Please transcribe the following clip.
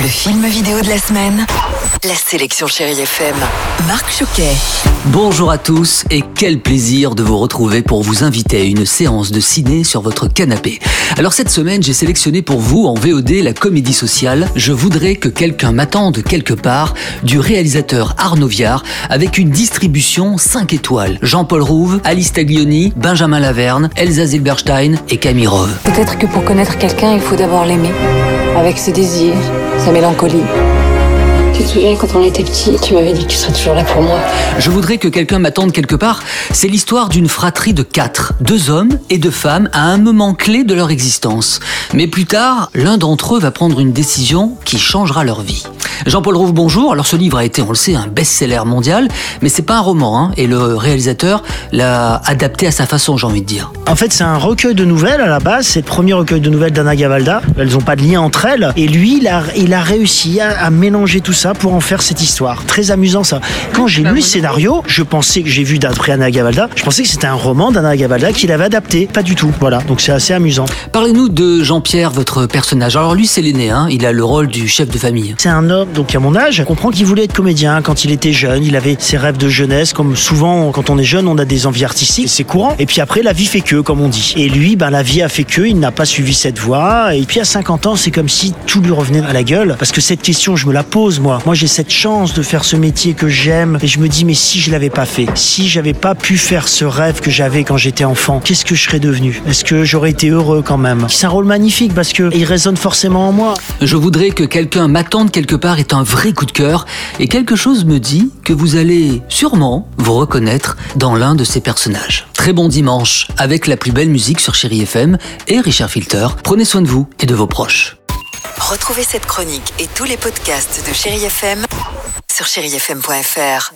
Le film vidéo de la semaine. La sélection Chérie FM. Marc Choquet. Bonjour à tous et quel plaisir de vous retrouver pour vous inviter à une séance de ciné sur votre canapé. Alors cette semaine, j'ai sélectionné pour vous en VOD la comédie sociale Je voudrais que quelqu'un m'attende quelque part du réalisateur Arnaud Viard avec une distribution 5 étoiles. Jean-Paul Rouve, Alice Taglioni, Benjamin Laverne, Elsa Zilberstein et Camille Rove. Peut-être que pour connaître quelqu'un, il faut d'abord l'aimer. Avec ses désirs, sa mélancolie. Tu te souviens quand on était petit, tu m'avais dit que tu serais toujours là pour moi? Je voudrais que quelqu'un m'attende quelque part. C'est l'histoire d'une fratrie de quatre, deux hommes et deux femmes à un moment clé de leur existence. Mais plus tard, l'un d'entre eux va prendre une décision qui changera leur vie. Jean-Paul Rouve, bonjour. Alors ce livre a été, on le sait, un best-seller mondial, mais c'est pas un roman, hein, et le réalisateur l'a adapté à sa façon, j'ai envie de dire. En fait, c'est un recueil de nouvelles à la base. C'est le premier recueil de nouvelles d'Anna Gavalda. Elles n'ont pas de lien entre elles. Et lui, il a, il a réussi à, à mélanger tout ça pour en faire cette histoire. Très amusant ça. Quand j'ai lu le scénario, je pensais que j'ai vu d'après Anna Gavalda, je pensais que c'était un roman d'Anna Gavalda qu'il avait adapté. Pas du tout. Voilà. Donc c'est assez amusant. Parlez-nous de Jean-Pierre, votre personnage. Alors lui, c'est l'aîné, hein, il a le rôle du chef de famille. C'est un homme, donc à mon âge, on comprend qu'il voulait être comédien quand il était jeune. Il avait ses rêves de jeunesse, comme souvent quand on est jeune, on a des envies artistiques, c'est courant. Et puis après, la vie fait que, comme on dit. Et lui, ben, la vie a fait que, il n'a pas suivi cette voie. Et puis à 50 ans, c'est comme si tout lui revenait à la gueule. Parce que cette question, je me la pose, moi. Moi, j'ai cette chance de faire ce métier que j'aime. Et je me dis, mais si je l'avais pas fait, si j'avais pas pu faire ce rêve que j'avais quand j'étais enfant, qu'est-ce que je serais devenu? Est-ce que j'aurais été heureux quand même? C'est un rôle magnifique parce que il résonne forcément en moi. Je voudrais que quelqu'un m'attende quelque part est un vrai coup de cœur et quelque chose me dit que vous allez sûrement vous reconnaître dans l'un de ces personnages. Très bon dimanche avec la plus belle musique sur Chéri FM et Richard Filter. Prenez soin de vous et de vos proches. Retrouvez cette chronique et tous les podcasts de Chérie FM sur chérifm.fr.